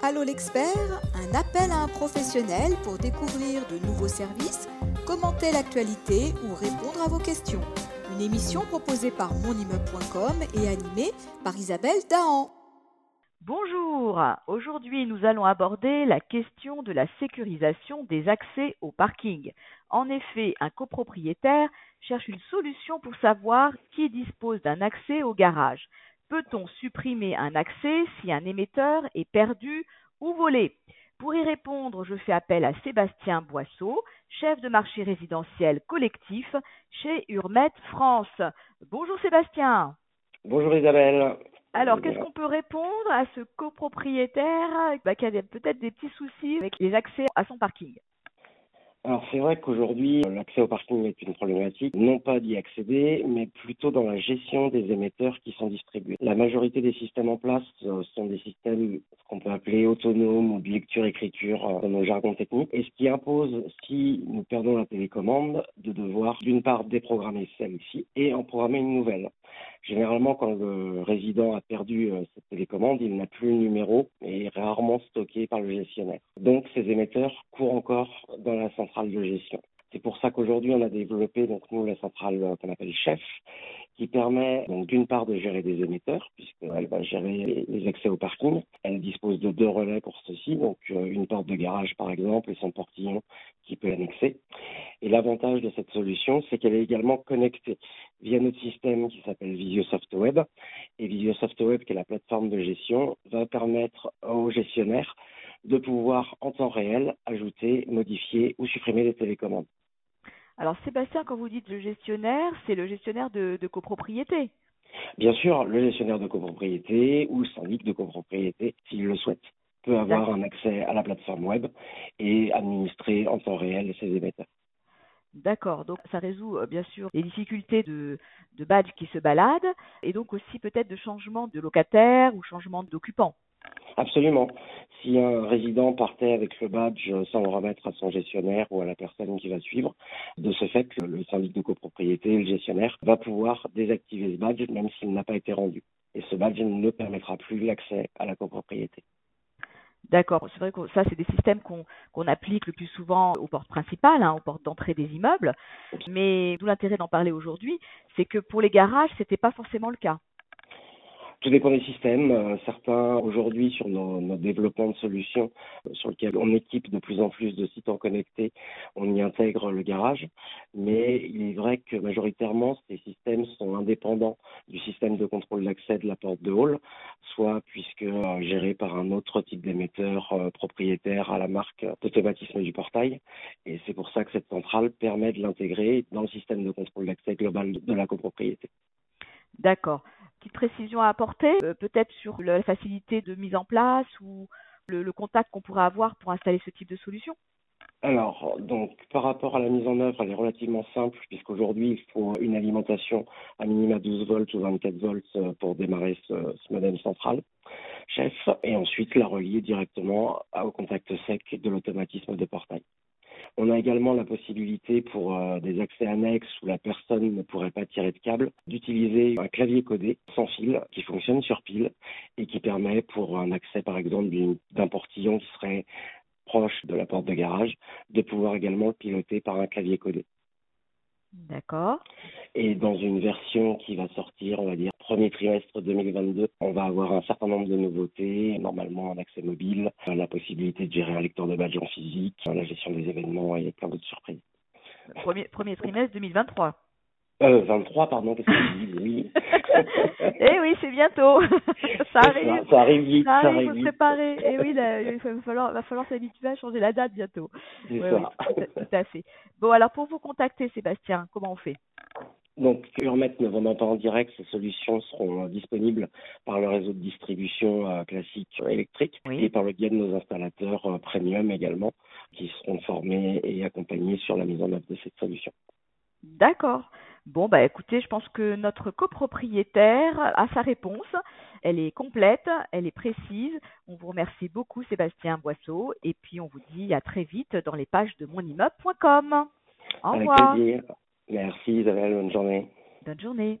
Allô l'expert, un appel à un professionnel pour découvrir de nouveaux services, commenter l'actualité ou répondre à vos questions. Une émission proposée par monimmeuble.com et animée par Isabelle Dahan. Bonjour, aujourd'hui nous allons aborder la question de la sécurisation des accès au parking. En effet, un copropriétaire cherche une solution pour savoir qui dispose d'un accès au garage. Peut-on supprimer un accès si un émetteur est perdu ou volé? Pour y répondre, je fais appel à Sébastien Boisseau, chef de marché résidentiel collectif chez Urmet France. Bonjour Sébastien. Bonjour Isabelle. Alors, qu'est-ce qu'on peut répondre à ce copropriétaire? Bah, qui a peut-être des petits soucis avec les accès à son parking alors c'est vrai qu'aujourd'hui, l'accès au parking est une problématique, non pas d'y accéder, mais plutôt dans la gestion des émetteurs qui sont distribués. La majorité des systèmes en place euh, sont des systèmes qu'on peut appeler autonomes ou de lecture-écriture euh, dans nos jargons techniques, et ce qui impose, si nous perdons la télécommande, de devoir d'une part déprogrammer celle-ci et en programmer une nouvelle. Généralement, quand le résident a perdu euh, cette télécommande, il n'a plus le numéro et est rarement stocké par le gestionnaire. Donc, ces émetteurs courent encore dans la centrale de gestion. C'est pour ça qu'aujourd'hui, on a développé, donc nous, la centrale euh, qu'on appelle Chef, qui permet donc d'une part de gérer des émetteurs, puisqu'elle va gérer les accès au parking. Elle dispose de deux relais pour ceci, donc euh, une porte de garage par exemple et son portillon qui peut annexer. Et l'avantage de cette solution, c'est qu'elle est également connectée via notre système qui s'appelle VisioSoft Web. Et VisioSoft Web, qui est la plateforme de gestion, va permettre aux gestionnaires de pouvoir en temps réel ajouter, modifier ou supprimer les télécommandes. Alors Sébastien, quand vous dites le gestionnaire, c'est le gestionnaire de, copropriété Bien sûr, le gestionnaire de copropriété ou le syndic de copropriété, s'il le souhaite, peut avoir un accès à la plateforme web et administrer en temps réel ses émetteurs. D'accord, donc ça résout euh, bien sûr les difficultés de, badge qui se baladent et donc aussi peut-être de changement de locataire ou changement d'occupant. Absolument. Si un résident partait avec le badge sans le remettre à son gestionnaire ou à la personne qui va suivre, de ce fait, le syndic de copropriété, le gestionnaire, va pouvoir désactiver ce badge même s'il n'a pas été rendu. Et ce badge ne permettra plus l'accès à la copropriété. D'accord, c'est vrai que ça, c'est des systèmes qu'on applique le plus souvent aux portes principales, hein, aux portes d'entrée des immeubles. Mais d'où l'intérêt d'en parler aujourd'hui, c'est que pour les garages, ce n'était pas forcément le cas. Tout dépend des systèmes. Euh, certains, aujourd'hui, sur nos, nos, développements de solutions, euh, sur lesquels on équipe de plus en plus de sites en connecté, on y intègre le garage. Mais il est vrai que majoritairement, ces systèmes sont indépendants du système de contrôle d'accès de la porte de hall, soit puisque euh, gérés par un autre type d'émetteur propriétaire à la marque d'automatisme du portail. Et c'est pour ça que cette centrale permet de l'intégrer dans le système de contrôle d'accès global de la copropriété. D'accord petite précision à apporter, euh, peut-être sur la facilité de mise en place ou le, contact qu'on pourrait avoir pour installer ce type de solution alors, donc, par rapport à la mise en œuvre, elle est relativement simple, puisqu'aujourd'hui, il faut une alimentation à minima 12 volts ou 24 volts euh, pour démarrer ce, ce modem central, chef, et ensuite la relier directement au contact sec de l'automatisme de portail. On a également la possibilité pour euh, des accès annexes où la personne ne pourrait pas tirer de câble d'utiliser un clavier codé sans fil qui fonctionne sur pile et qui permet pour un accès par exemple d'un portillon qui serait proche de la porte de garage de pouvoir également le piloter par un clavier codé. D'accord. Et dans une version qui va sortir, on va dire, premier trimestre 2022, on va avoir un certain nombre de nouveautés, normalement un accès mobile, la possibilité de gérer un lecteur de badge en physique, la gestion des événements et plein d'autres surprises. Premier, premier trimestre 2023. Euh, 23, pardon, qu'est-ce que Oui. eh oui, c'est bientôt. ça arrive. Ça, arrive vite. Ça arrive, il faut se préparer. Et eh oui, il va falloir, va falloir s'habituer à changer la date bientôt. C'est ça. Oui, tout, à fait. Bon, alors pour vous contacter, Sébastien, comment on fait? Donc, Urmet ne vendant pas en direct, ces solutions seront euh, disponibles par le réseau de distribution euh, classique euh, électrique et par le biais de nos installateurs premium également, qui seront formés et accompagnés sur la mise en œuvre de cette solution. D'accord. Bon, bah écoutez, je pense que notre copropriétaire a sa réponse. Elle est complète, elle est précise. On vous remercie beaucoup, Sébastien Boisseau, et puis on vous dit à très vite dans les pages de monimmeuble.com. Au revoir. Avec plaisir. Merci Isabelle, bonne journée. Bonne journée.